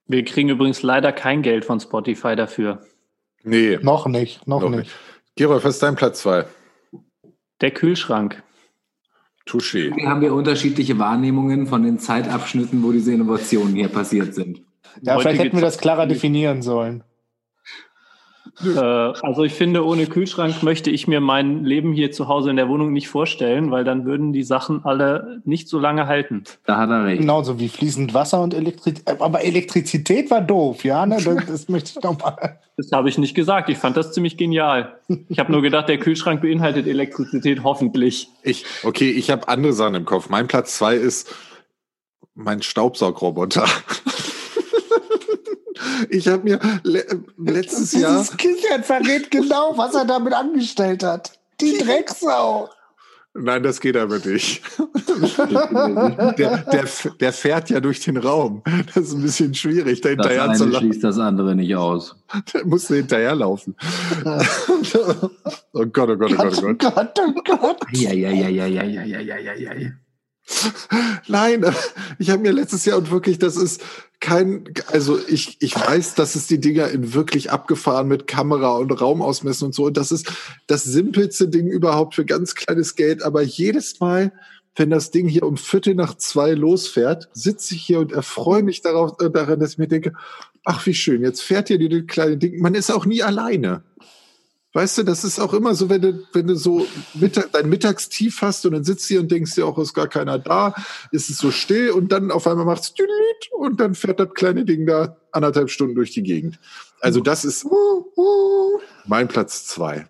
Wir kriegen übrigens leider kein Geld von Spotify dafür. Nee. Noch nicht, noch, noch nicht. nicht. Gerolf, was ist dein Platz 2? Der Kühlschrank. Touché. Hier haben wir unterschiedliche Wahrnehmungen von den Zeitabschnitten, wo diese Innovationen hier passiert sind. Ja, vielleicht hätten wir das klarer definieren sollen. Äh, also ich finde, ohne Kühlschrank möchte ich mir mein Leben hier zu Hause in der Wohnung nicht vorstellen, weil dann würden die Sachen alle nicht so lange halten. Da hat er recht. Genauso wie fließend Wasser und Elektrizität. Aber Elektrizität war doof, ja? Ne? Das, das möchte ich nochmal. Das habe ich nicht gesagt. Ich fand das ziemlich genial. Ich habe nur gedacht, der Kühlschrank beinhaltet Elektrizität, hoffentlich. Ich, okay, ich habe andere Sachen im Kopf. Mein Platz zwei ist mein Staubsaugroboter. Ich habe mir le letztes Dieses Jahr. Dieses Kichern verrät genau, was er damit angestellt hat. Die Drecksau. Nein, das geht aber nicht. der, der, der fährt ja durch den Raum. Das ist ein bisschen schwierig, da hinterher das eine zu laufen. schließt das andere nicht aus. Der muss hinterherlaufen. oh Gott, oh Gott, oh Gott, oh Gott. Oh Gott, oh Gott. Ja, ja, ja, ja, ja, ja, ja, ja, ja. Nein, ich habe mir letztes Jahr und wirklich, das ist kein, also ich, ich weiß, dass es die Dinger in wirklich abgefahren mit Kamera und Raumausmessen und so. Und das ist das simpelste Ding überhaupt für ganz kleines Geld. Aber jedes Mal, wenn das Ding hier um Viertel nach zwei losfährt, sitze ich hier und erfreue mich darauf, äh, daran, dass ich mir denke, ach wie schön, jetzt fährt hier die kleine Ding. Man ist auch nie alleine. Weißt du, das ist auch immer so, wenn du, wenn du so Mittag, dein Mittagstief hast und dann sitzt hier und denkst dir auch, ist gar keiner da, ist es so still und dann auf einmal macht's und dann fährt das kleine Ding da anderthalb Stunden durch die Gegend. Also das ist mein Platz zwei.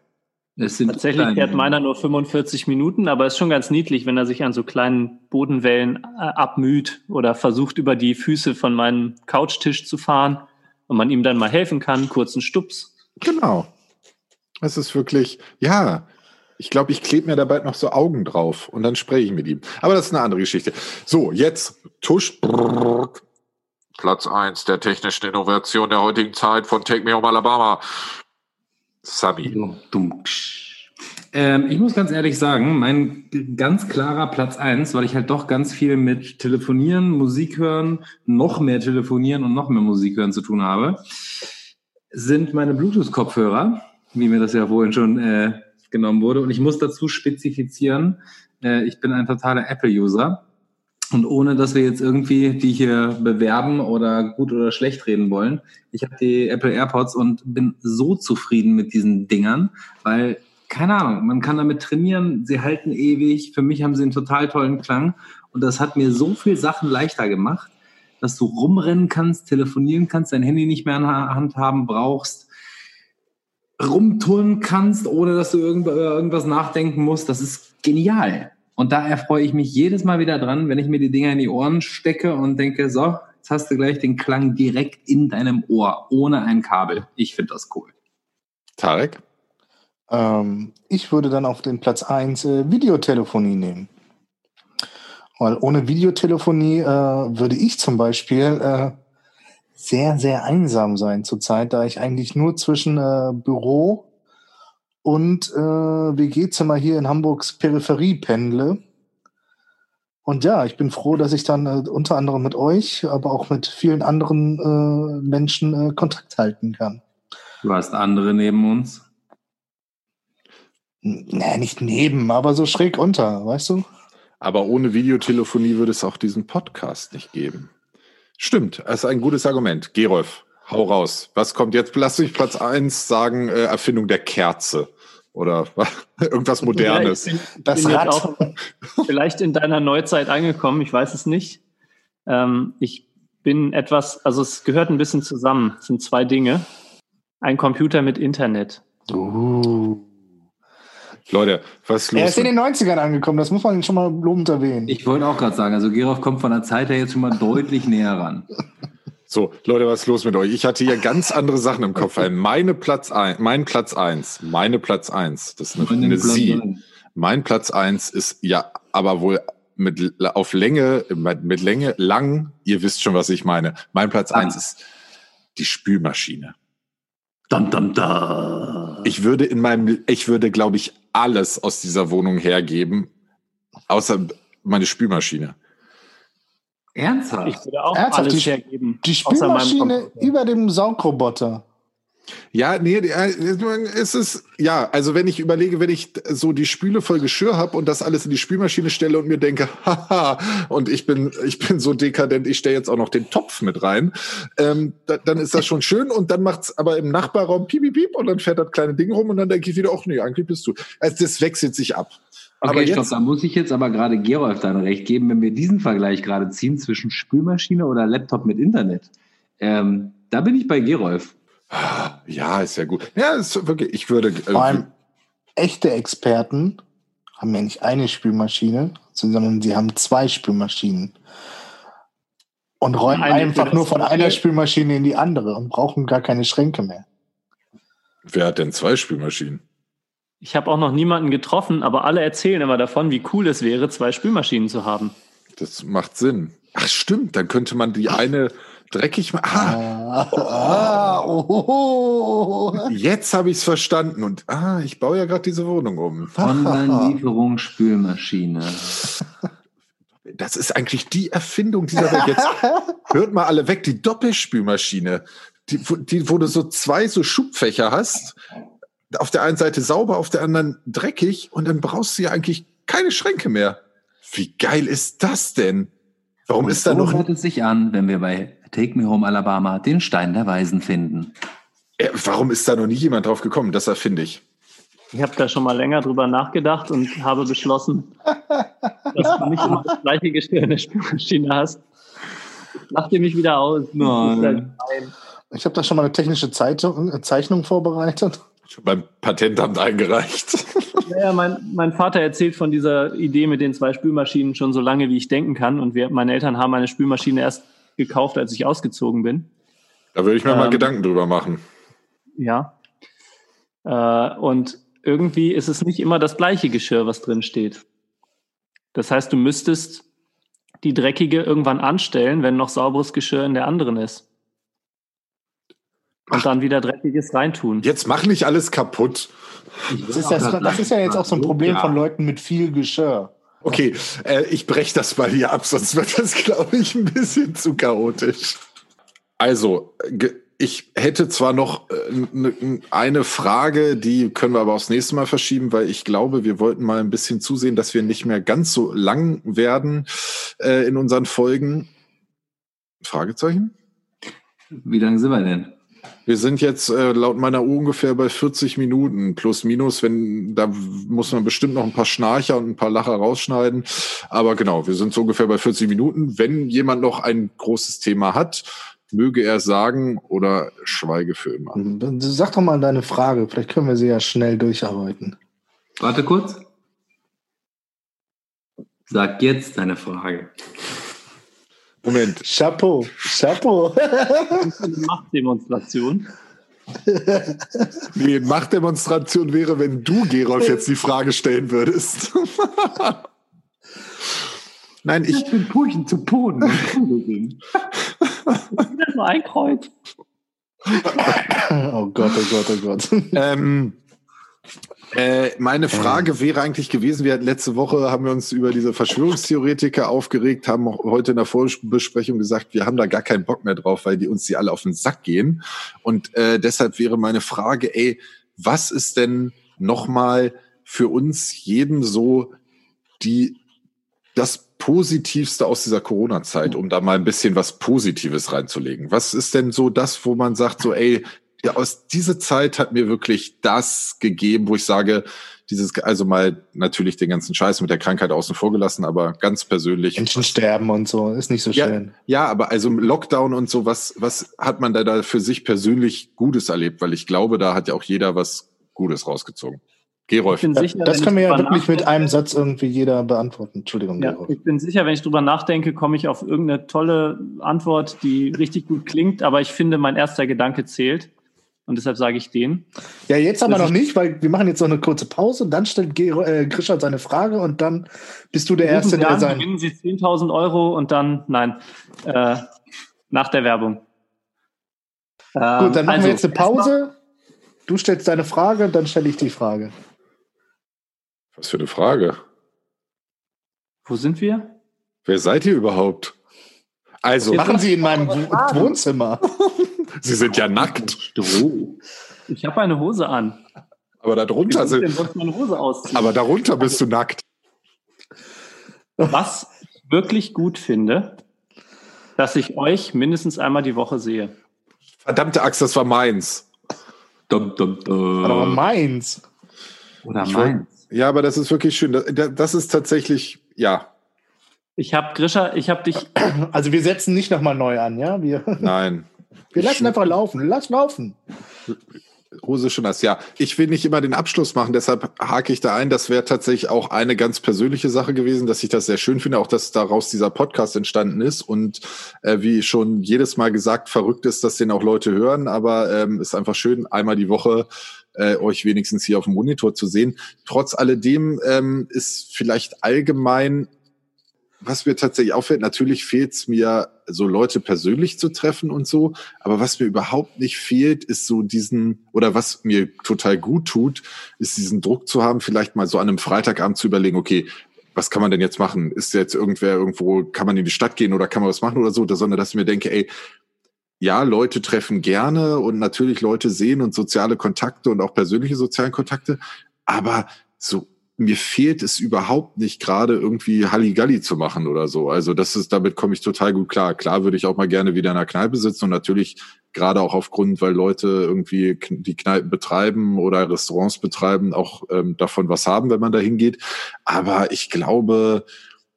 Tatsächlich fährt meiner nur 45 Minuten, aber ist schon ganz niedlich, wenn er sich an so kleinen Bodenwellen äh, abmüht oder versucht, über die Füße von meinem Couchtisch zu fahren und man ihm dann mal helfen kann, kurzen Stups. Genau. Es ist wirklich, ja, ich glaube, ich klebe mir da bald noch so Augen drauf und dann spreche ich mit ihm. Aber das ist eine andere Geschichte. So, jetzt Tusch. Platz eins der technischen Innovation der heutigen Zeit von Take Me Home Alabama. Sabi. Ähm, ich muss ganz ehrlich sagen, mein ganz klarer Platz eins, weil ich halt doch ganz viel mit Telefonieren, Musik hören, noch mehr Telefonieren und noch mehr Musik hören zu tun habe, sind meine Bluetooth-Kopfhörer wie mir das ja vorhin schon äh, genommen wurde. Und ich muss dazu spezifizieren, äh, ich bin ein totaler Apple-User. Und ohne dass wir jetzt irgendwie die hier bewerben oder gut oder schlecht reden wollen, ich habe die Apple AirPods und bin so zufrieden mit diesen Dingern, weil, keine Ahnung, man kann damit trainieren, sie halten ewig, für mich haben sie einen total tollen Klang und das hat mir so viel Sachen leichter gemacht, dass du rumrennen kannst, telefonieren kannst, dein Handy nicht mehr in der Hand haben brauchst, rumturnen kannst, ohne dass du irgend, irgendwas nachdenken musst. Das ist genial. Und da erfreue ich mich jedes Mal wieder dran, wenn ich mir die Dinger in die Ohren stecke und denke, so, jetzt hast du gleich den Klang direkt in deinem Ohr, ohne ein Kabel. Ich finde das cool. Tarek? Ähm, ich würde dann auf den Platz eins äh, Videotelefonie nehmen. Weil ohne Videotelefonie äh, würde ich zum Beispiel äh, sehr, sehr einsam sein zurzeit, da ich eigentlich nur zwischen äh, Büro und äh, WG-Zimmer hier in Hamburgs Peripherie pendle. Und ja, ich bin froh, dass ich dann äh, unter anderem mit euch, aber auch mit vielen anderen äh, Menschen äh, Kontakt halten kann. Du hast andere neben uns? Nee, nicht neben, aber so schräg unter, weißt du? Aber ohne Videotelefonie würde es auch diesen Podcast nicht geben. Stimmt, das ist ein gutes Argument. Gerolf, hau raus. Was kommt jetzt? Lass mich Platz eins sagen, äh, Erfindung der Kerze. Oder irgendwas Modernes. Ja, ich bin, das bin Rad. auch vielleicht in deiner Neuzeit angekommen, ich weiß es nicht. Ähm, ich bin etwas, also es gehört ein bisschen zusammen. Es sind zwei Dinge. Ein Computer mit Internet. Uh. Leute, was ist los? Er ist in den 90ern angekommen, das muss man schon mal lobend erwähnen. Ich wollte auch gerade sagen, also Gerolf kommt von der Zeit her jetzt schon mal deutlich näher ran. So, Leute, was ist los mit euch? Ich hatte hier ganz andere Sachen im Kopf. Meine Platz ein, mein Platz eins, meine Platz eins, das ist eine, eine Sie. Mein Platz eins ist ja, aber wohl mit auf Länge, mit Länge lang. Ihr wisst schon, was ich meine. Mein Platz ah. eins ist die Spülmaschine. Dum, dum, dum. Ich würde in meinem, ich würde, glaube ich, alles aus dieser Wohnung hergeben, außer meine Spülmaschine. Ernsthaft? Ich würde auch Ernsthaft? alles die, hergeben. Die Spülmaschine über dem Saugroboter. Ja, nee, es ist, ja, also wenn ich überlege, wenn ich so die Spüle voll Geschirr habe und das alles in die Spülmaschine stelle und mir denke, haha, und ich bin, ich bin so dekadent, ich stelle jetzt auch noch den Topf mit rein, ähm, da, dann ist das schon schön und dann macht's aber im Nachbarraum piep, piep, piep und dann fährt das kleine Ding rum und dann denke ich wieder, ach nee, eigentlich bist du. Also das wechselt sich ab. Okay, aber stopp, da muss ich jetzt aber gerade Gerolf dann recht geben, wenn wir diesen Vergleich gerade ziehen zwischen Spülmaschine oder Laptop mit Internet. Ähm, da bin ich bei Gerolf. Ja, ist ja gut. Ja, ist wirklich, ich würde. Vor allem echte Experten haben ja nicht eine Spülmaschine, sondern sie haben zwei Spülmaschinen. Und räumen eine, einfach nur von einer Spülmaschine in die andere und brauchen gar keine Schränke mehr. Wer hat denn zwei Spülmaschinen? Ich habe auch noch niemanden getroffen, aber alle erzählen immer davon, wie cool es wäre, zwei Spülmaschinen zu haben. Das macht Sinn. Ach stimmt, dann könnte man die eine dreckig machen. Ah, ah, oh, Jetzt habe ich es verstanden und ah, ich baue ja gerade diese Wohnung um. Online-Lieferung Spülmaschine. das ist eigentlich die Erfindung dieser Welt. Jetzt hört mal alle weg, die Doppelspülmaschine, die, die, wo du so zwei so Schubfächer hast, auf der einen Seite sauber, auf der anderen dreckig und dann brauchst du ja eigentlich keine Schränke mehr. Wie geil ist das denn? Warum Und ist da noch hört es sich an, wenn wir bei Take Me Home Alabama den Stein der Weisen finden. äh, warum ist da noch nie jemand drauf gekommen? Das erfinde ich. Ich habe da schon mal länger drüber nachgedacht und habe beschlossen, dass du nicht immer das gleiche Geschirr in der Spülmaschine hast. Lach dir mich wieder aus. Nein. Nein. Ich habe da schon mal eine technische Zeitung, äh, Zeichnung vorbereitet. Schon beim Patentamt eingereicht. Naja, mein, mein Vater erzählt von dieser Idee mit den zwei Spülmaschinen schon so lange, wie ich denken kann. Und wir, meine Eltern haben eine Spülmaschine erst gekauft, als ich ausgezogen bin. Da würde ich mir mal Ähm. Gedanken drüber machen. Ja. Äh, und irgendwie ist es nicht immer das gleiche Geschirr, was drin steht. Das heißt, du müsstest die dreckige irgendwann anstellen, wenn noch sauberes Geschirr in der anderen ist. Und Ach. dann wieder dreckiges reintun. Jetzt mach nicht alles kaputt. Das ist, ja, das ist ja jetzt auch so ein Problem von Leuten mit viel Geschirr. Okay, äh, ich breche das mal hier ab, sonst wird das, glaube ich, ein bisschen zu chaotisch. Also, ich hätte zwar noch äh, eine Frage, die können wir aber aufs nächste Mal verschieben, weil ich glaube, wir wollten mal ein bisschen zusehen, dass wir nicht mehr ganz so lang werden äh, in unseren Folgen. Fragezeichen? Wie lange sind wir denn? Wir sind jetzt äh, laut meiner Uhr ungefähr bei 40 Minuten plus minus. Wenn da muss man bestimmt noch ein paar Schnarcher und ein paar Lacher rausschneiden. Aber genau, wir sind so ungefähr bei 40 Minuten. Wenn jemand noch ein großes Thema hat, möge er sagen oder schweige für immer. Sag doch mal deine Frage, vielleicht können wir sie ja schnell durcharbeiten. Warte kurz. Sag jetzt deine Frage. Moment, Chapeau, Chapeau. Eine Machtdemonstration. die Machtdemonstration wäre, wenn du, Gerolf, jetzt die Frage stellen würdest. Nein, ich, bin Purchen zu Boden. Das war ein Kreuz. Oh Gott, oh Gott, oh Gott. Ähm, äh, meine Frage wäre eigentlich gewesen, wir hatten letzte Woche haben wir uns über diese Verschwörungstheoretiker aufgeregt, haben heute in der Vorbesprechung gesagt, wir haben da gar keinen Bock mehr drauf, weil die uns die alle auf den Sack gehen. Und äh, deshalb wäre meine Frage, ey, was ist denn nochmal für uns jeden so die das Positivste aus dieser Corona-Zeit, um da mal ein bisschen was Positives reinzulegen? Was ist denn so das, wo man sagt, so, ey, ja, aus dieser Zeit hat mir wirklich das gegeben, wo ich sage, dieses, also mal natürlich den ganzen Scheiß mit der Krankheit außen vor gelassen, aber ganz persönlich. Menschen sterben und so, ist nicht so Ja, schön. ja, aber also im Lockdown und so, was, was hat man da, da für sich persönlich Gutes erlebt? Weil ich glaube, da hat ja auch jeder was Gutes rausgezogen. Gerolf. Ich bin sicher, Das wenn können wir ich ja wirklich mit einem Satz irgendwie jeder beantworten. Entschuldigung, Ja, Gerolf. ich bin sicher, wenn ich drüber nachdenke, komme ich auf irgendeine tolle Antwort, die richtig gut klingt, aber ich finde, mein erster Gedanke zählt. Und deshalb sage ich den. Ja, jetzt aber noch nicht, weil wir machen jetzt noch eine kurze Pause, dann stellt Gero, äh, Grisha seine Frage und dann bist du der Erste, der an, sein. Gewinnen Sie 10.000 Euro und dann, nein, äh, nach der Werbung. Ähm, Gut, dann machen also, wir jetzt eine Pause. Du stellst deine Frage, dann stelle ich die Frage. Was für eine Frage. Wo sind wir? Wer seid ihr überhaupt? Also, Machen Sie in meinem Wo- Wohnzimmer. Sie sind ja nackt, Stroh. Ich habe eine Hose an. aber darunter sind, sonst meine Hose ausziehen? aber darunter bist du nackt. Was ich wirklich gut finde, dass ich euch mindestens einmal die Woche sehe. Verdammte Axt, das war meins. Dum, dum, dum. Aber meins. Oder Ich meins. Ja, aber das ist wirklich schön. Das, das ist tatsächlich, ja, Ich habe Grisha, ich habe dich. Also wir setzen nicht nochmal neu an, ja? Wir, nein. Wir lassen einfach laufen. Lass laufen. Hose schon das, ja. Ich will nicht immer den Abschluss machen, deshalb hake ich da ein. Das wäre tatsächlich auch eine ganz persönliche Sache gewesen, dass ich das sehr schön finde, auch dass daraus dieser Podcast entstanden ist. Und äh, wie schon jedes Mal gesagt, verrückt ist, dass den auch Leute hören, aber ähm, ist einfach schön, einmal die Woche äh, euch wenigstens hier auf dem Monitor zu sehen. Trotz alledem ähm, ist vielleicht allgemein was mir tatsächlich auffällt, natürlich fehlt es mir, so Leute persönlich zu treffen und so, aber was mir überhaupt nicht fehlt, ist so diesen, oder was mir total gut tut, ist diesen Druck zu haben, vielleicht mal so an einem Freitagabend zu überlegen, okay, was kann man denn jetzt machen? Ist jetzt irgendwer irgendwo, kann man in die Stadt gehen oder kann man was machen oder so, sondern dass ich mir denke, ey, ja, Leute treffen gerne und natürlich Leute sehen und soziale Kontakte und auch persönliche soziale Kontakte, aber so mir fehlt es überhaupt nicht gerade irgendwie Halligalli zu machen oder so. Also das ist, damit komme ich total gut klar. Klar würde ich auch mal gerne wieder in einer Kneipe sitzen und natürlich gerade auch aufgrund, weil Leute irgendwie die Kneipen betreiben oder Restaurants betreiben, auch ähm, davon was haben, wenn man da hingeht. Aber ich glaube,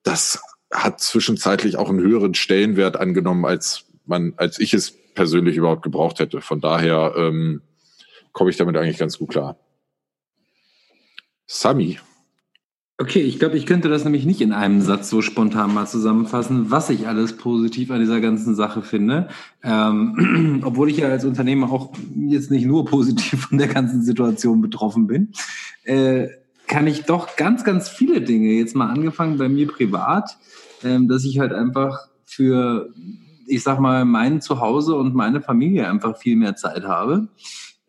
das hat zwischenzeitlich auch einen höheren Stellenwert angenommen, als man, als ich es persönlich überhaupt gebraucht hätte. Von daher ähm, komme ich damit eigentlich ganz gut klar. Sami. Okay, ich glaube, ich könnte das nämlich nicht in einem Satz so spontan mal zusammenfassen, was ich alles positiv an dieser ganzen Sache finde. Ähm, obwohl ich ja als Unternehmer auch jetzt nicht nur positiv von der ganzen Situation betroffen bin, äh, kann ich doch ganz, ganz viele Dinge, jetzt mal angefangen bei mir privat, ähm, dass ich halt einfach für, ich sag mal, mein Zuhause und meine Familie einfach viel mehr Zeit habe.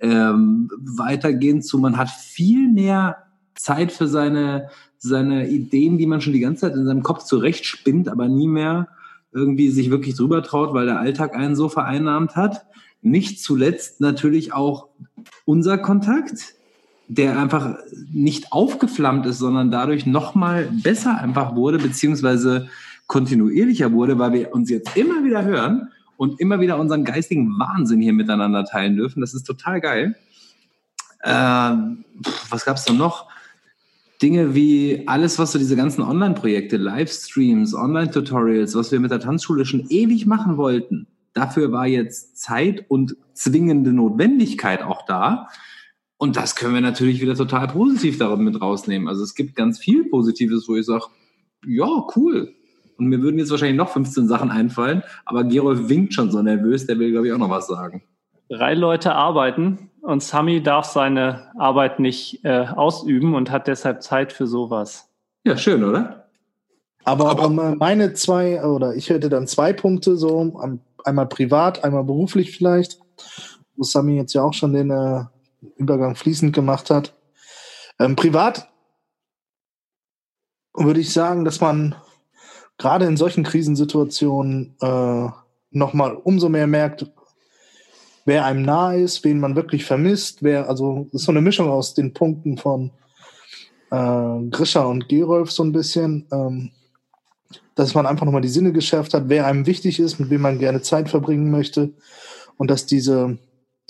Ähm, weitergehend zu, man hat viel mehr Zeit für seine seine Ideen, die man schon die ganze Zeit in seinem Kopf zurechtspinnt, aber nie mehr irgendwie sich wirklich drüber traut, weil der Alltag einen so vereinnahmt hat. Nicht zuletzt natürlich auch unser Kontakt, der einfach nicht aufgeflammt ist, sondern dadurch nochmal besser einfach wurde, beziehungsweise kontinuierlicher wurde, weil wir uns jetzt immer wieder hören und immer wieder unseren geistigen Wahnsinn hier miteinander teilen dürfen. Das ist total geil. Ähm, was gab es da noch? Dinge wie alles, was so diese ganzen Online-Projekte, Livestreams, Online-Tutorials, was wir mit der Tanzschule schon ewig machen wollten, dafür war jetzt Zeit und zwingende Notwendigkeit auch da. Und das können wir natürlich wieder total positiv darin mit rausnehmen. Also es gibt ganz viel Positives, wo ich sage, ja, cool. Und mir würden jetzt wahrscheinlich noch 15 Sachen einfallen, aber Gerolf winkt schon so nervös, der will, glaube ich, auch noch was sagen. Drei Leute arbeiten und Sami darf seine Arbeit nicht äh, ausüben und hat deshalb Zeit für sowas. Ja, schön, oder? Aber, Aber um, meine zwei, oder ich hätte dann zwei Punkte, so einmal privat, einmal beruflich vielleicht, wo Sami jetzt ja auch schon den äh, Übergang fließend gemacht hat. Ähm, privat würde ich sagen, dass man gerade in solchen Krisensituationen äh, nochmal umso mehr merkt, wer einem nahe ist, wen man wirklich vermisst, wer, also das ist so eine Mischung aus den Punkten von äh, Grisha und Gerolf so ein bisschen, ähm, dass man einfach nochmal die Sinne geschärft hat, wer einem wichtig ist, mit wem man gerne Zeit verbringen möchte und dass diese,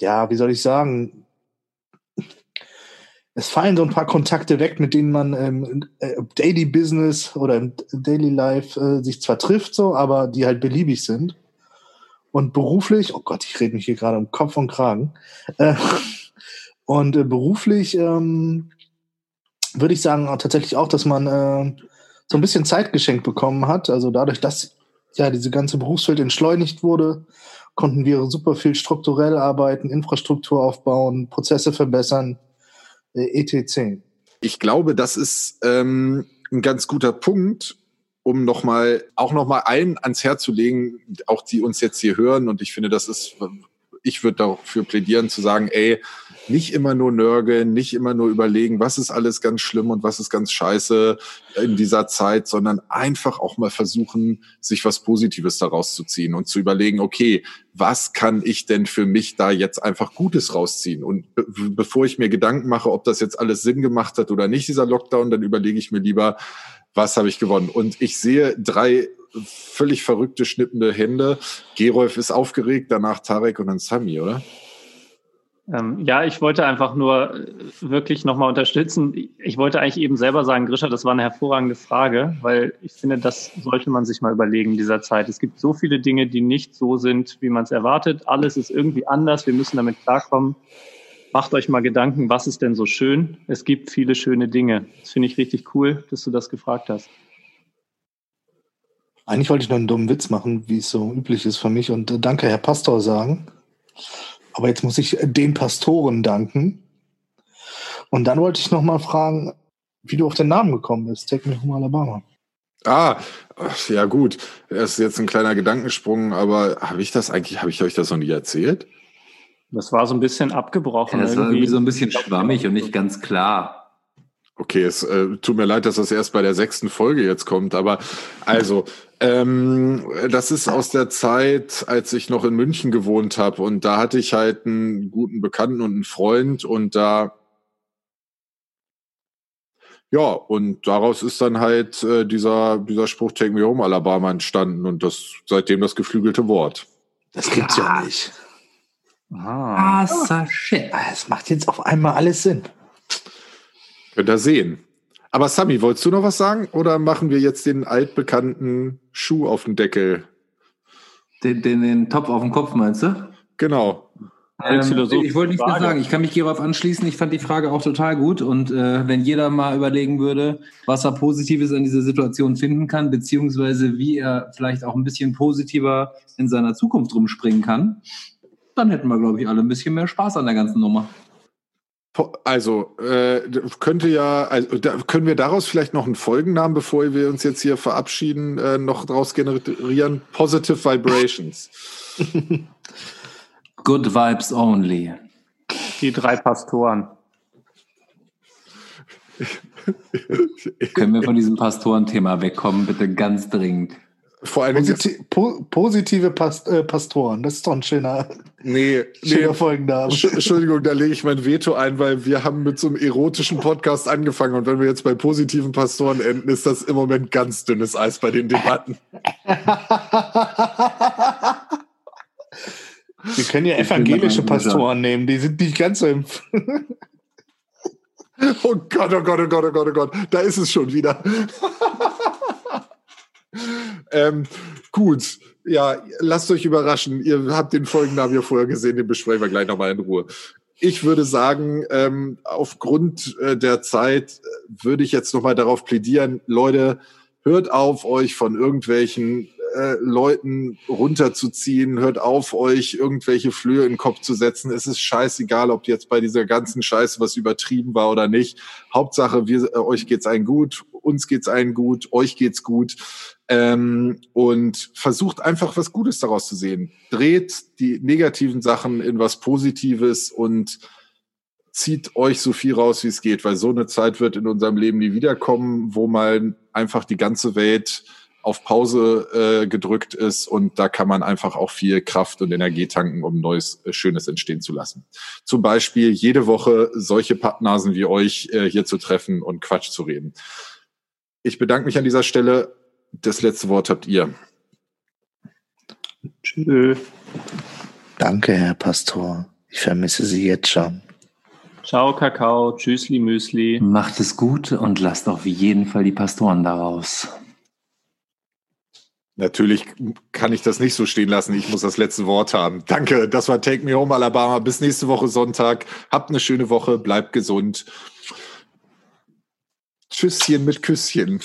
ja, wie soll ich sagen, es fallen so ein paar Kontakte weg, mit denen man im äh, Daily Business oder im Daily Life äh, sich zwar trifft, so, aber die halt beliebig sind. Und beruflich, oh Gott, ich rede mich hier gerade um Kopf und Kragen. Äh, und äh, beruflich ähm, würde ich sagen tatsächlich auch, dass man äh, so ein bisschen Zeit geschenkt bekommen hat. Also dadurch, dass ja diese ganze Berufswelt entschleunigt wurde, konnten wir super viel strukturell arbeiten, Infrastruktur aufbauen, Prozesse verbessern, äh, etc. Ich glaube, das ist ähm, ein ganz guter Punkt, um nochmal, auch nochmal allen ans Herz zu legen, auch die uns jetzt hier hören. Und ich finde, das ist, ich würde dafür plädieren zu sagen, ey, nicht immer nur nörgeln, nicht immer nur überlegen, was ist alles ganz schlimm und was ist ganz scheiße in dieser Zeit, sondern einfach auch mal versuchen, sich was Positives daraus zu ziehen und zu überlegen, okay, was kann ich denn für mich da jetzt einfach Gutes rausziehen? Und be bevor ich mir Gedanken mache, ob das jetzt alles Sinn gemacht hat oder nicht, dieser Lockdown, dann überlege ich mir lieber, was habe ich gewonnen? Und ich sehe drei völlig verrückte, schnippende Hände. Gerolf ist aufgeregt, danach Tarek und dann Sami, oder? Ähm, ja, ich wollte einfach nur äh, wirklich nochmal unterstützen. Ich wollte eigentlich eben selber sagen, Grisha, das war eine hervorragende Frage, weil ich finde, das sollte man sich mal überlegen in dieser Zeit. Es gibt so viele Dinge, die nicht so sind, wie man es erwartet. Alles ist irgendwie anders. Wir müssen damit klarkommen macht euch mal Gedanken, was ist denn so schön? Es gibt viele schöne Dinge. Das finde ich richtig cool, dass du das gefragt hast. Eigentlich wollte ich noch einen dummen Witz machen, wie es so üblich ist für mich. Und äh, danke, Herr Pastor, sagen. Aber jetzt muss ich den Pastoren danken. Und dann wollte ich noch mal fragen, wie du auf den Namen gekommen bist. Take me home Alabama. Ah, ja gut. Das ist jetzt ein kleiner Gedankensprung, aber habe ich das eigentlich, habe ich euch das noch nie erzählt? Das war so ein bisschen abgebrochen. Ja, das war irgendwie so ein bisschen schwammig und nicht ganz klar. Okay, es äh, tut mir leid, dass das erst bei der sechsten Folge jetzt kommt, aber also, ähm, das ist aus der Zeit, als ich noch in München gewohnt habe und da hatte ich halt einen guten Bekannten und einen Freund und da ja, und daraus ist dann halt äh, dieser, dieser Spruch Take Me Home Alabama entstanden und das seitdem das geflügelte Wort. Das gibt's ja nicht. Ah, ah shit. Es macht jetzt auf einmal alles Sinn. Könnt ihr sehen. Aber Sami, wolltest du noch was sagen? Oder machen wir jetzt den altbekannten Schuh auf den Deckel? Den, den, den Topf auf dem Kopf, meinst du? Genau. Ähm, ich wollte nichts mehr sagen. Ich kann mich hierauf anschließen. Ich fand die Frage auch total gut. Und äh, wenn jeder mal überlegen würde, was er Positives an dieser Situation finden kann, beziehungsweise wie er vielleicht auch ein bisschen positiver in seiner Zukunft rumspringen kann, dann hätten wir, glaube ich, alle ein bisschen mehr Spaß an der ganzen Nummer. Also äh, könnte ja, also da, können wir daraus vielleicht noch einen Folgennamen, bevor wir uns jetzt hier verabschieden, äh, noch daraus generieren? Positive Vibrations. Good Vibes Only. Die drei Pastoren. Können wir von diesem Pastorenthema wegkommen, bitte ganz dringend. Vor allem Posit po positive Past äh, Pastoren, das ist doch ein schöner, nee, schöner nee. Folgenname. Entschuldigung, da lege ich mein Veto ein, weil wir haben mit so einem erotischen Podcast angefangen und wenn wir jetzt bei positiven Pastoren enden, ist das im Moment ganz dünnes Eis bei den Debatten. Wir können ja evangelische Pastoren nehmen, die sind nicht ganz so im. oh Gott, oh Gott, oh Gott, oh Gott, oh Gott, da ist es schon wieder. Ähm, gut, ja, lasst euch überraschen. Ihr habt den Folgennamen ja vorher gesehen, den besprechen wir gleich nochmal in Ruhe. Ich würde sagen, ähm, aufgrund äh, der Zeit äh, würde ich jetzt nochmal darauf plädieren, Leute, hört auf, euch von irgendwelchen äh, Leuten runterzuziehen, hört auf, euch irgendwelche Flöhe in den Kopf zu setzen. Es ist scheißegal, ob jetzt bei dieser ganzen Scheiße was übertrieben war oder nicht. Hauptsache, wir, äh, euch geht's allen gut, uns geht's allen gut, euch geht's gut. Ähm, und versucht einfach was Gutes daraus zu sehen. Dreht die negativen Sachen in was Positives und zieht euch so viel raus, wie es geht, weil so eine Zeit wird in unserem Leben nie wiederkommen, wo mal einfach die ganze Welt auf Pause äh, gedrückt ist und da kann man einfach auch viel Kraft und Energie tanken, um Neues, äh, Schönes entstehen zu lassen. Zum Beispiel jede Woche solche Pappnasen wie euch äh, hier zu treffen und Quatsch zu reden. Ich bedanke mich an dieser Stelle. Das letzte Wort habt ihr. Tschüss. Danke, Herr Pastor. Ich vermisse Sie jetzt schon. Ciao, Kakao. Tschüssli, Müsli. Macht es gut und lasst auf jeden Fall die Pastoren daraus. Natürlich kann ich das nicht so stehen lassen. Ich muss das letzte Wort haben. Danke. Das war Take Me Home Alabama. Bis nächste Woche Sonntag. Habt eine schöne Woche. Bleibt gesund. Tschüsschen mit Küsschen.